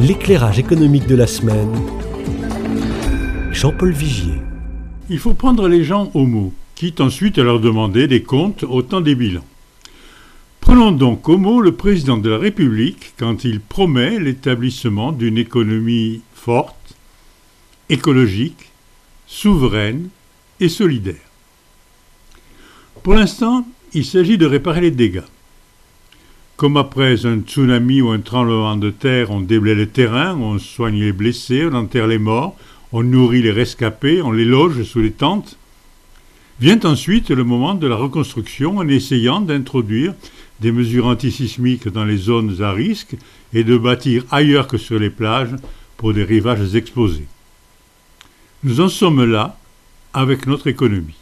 L'éclairage économique de la semaine. Jean-Paul Vigier. Il faut prendre les gens au mot, quitte ensuite à leur demander des comptes au temps des bilans. Prenons donc au mot le président de la République quand il promet l'établissement d'une économie forte, écologique, souveraine et solidaire. Pour l'instant, il s'agit de réparer les dégâts. Comme après un tsunami ou un tremblement de terre, on déblaye le terrain, on soigne les blessés, on enterre les morts, on nourrit les rescapés, on les loge sous les tentes. Vient ensuite le moment de la reconstruction en essayant d'introduire des mesures antisismiques dans les zones à risque et de bâtir ailleurs que sur les plages pour des rivages exposés. Nous en sommes là avec notre économie.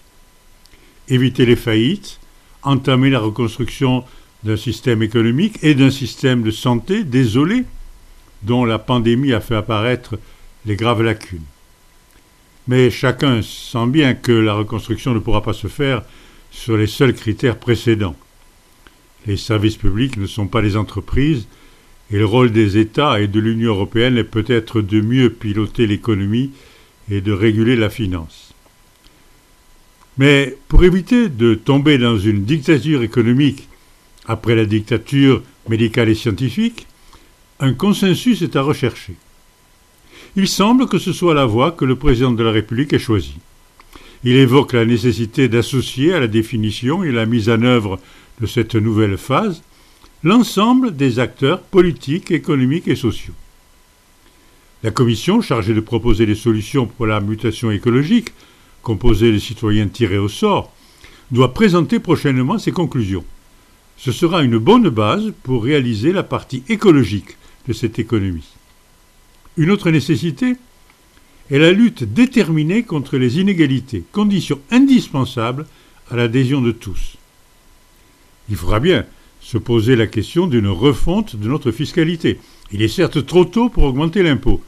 Éviter les faillites, entamer la reconstruction d'un système économique et d'un système de santé désolé, dont la pandémie a fait apparaître les graves lacunes. Mais chacun sent bien que la reconstruction ne pourra pas se faire sur les seuls critères précédents. Les services publics ne sont pas les entreprises, et le rôle des États et de l'Union européenne est peut-être de mieux piloter l'économie et de réguler la finance. Mais pour éviter de tomber dans une dictature économique après la dictature médicale et scientifique, un consensus est à rechercher. Il semble que ce soit la voie que le président de la République ait choisie. Il évoque la nécessité d'associer à la définition et la mise en œuvre de cette nouvelle phase l'ensemble des acteurs politiques, économiques et sociaux. La commission chargée de proposer des solutions pour la mutation écologique, composée de citoyens tirés au sort, doit présenter prochainement ses conclusions. Ce sera une bonne base pour réaliser la partie écologique de cette économie. Une autre nécessité est la lutte déterminée contre les inégalités, condition indispensable à l'adhésion de tous. Il faudra bien se poser la question d'une refonte de notre fiscalité. Il est certes trop tôt pour augmenter l'impôt.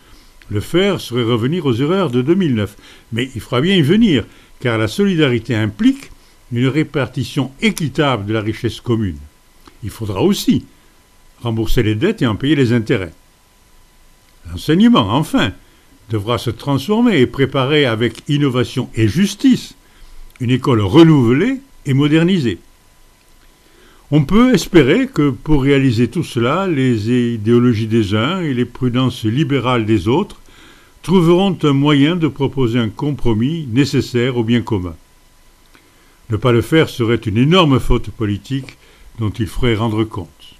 Le faire serait revenir aux erreurs de 2009. Mais il faudra bien y venir, car la solidarité implique une répartition équitable de la richesse commune. Il faudra aussi rembourser les dettes et en payer les intérêts. L'enseignement, enfin, devra se transformer et préparer avec innovation et justice une école renouvelée et modernisée. On peut espérer que pour réaliser tout cela, les idéologies des uns et les prudences libérales des autres trouveront un moyen de proposer un compromis nécessaire au bien commun. Ne pas le faire serait une énorme faute politique dont il ferait rendre compte.